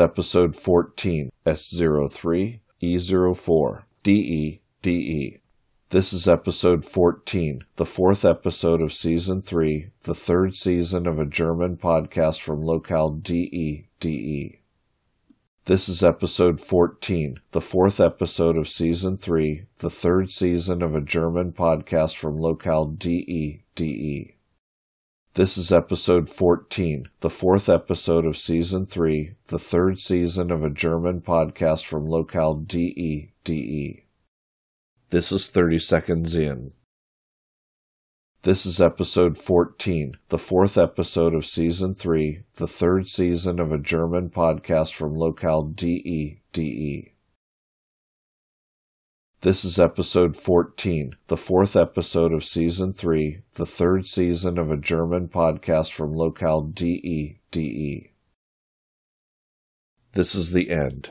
episode 14, S03, E04, DE, DE. This is episode 14, the fourth episode of season 3, the third season of a German podcast from locale DE, DE. This is episode 14, the fourth episode of season 3, the third season of a German podcast from locale DE, DE. This is episode 14, the fourth episode of season 3, the third season of a German podcast from locale DE, DE. This is 30 seconds in. This is episode 14, the fourth episode of season 3, the third season of a German podcast from locale DE, DE. This is episode 14, the fourth episode of season 3, the third season of a German podcast from locale DE, DE. This is the end.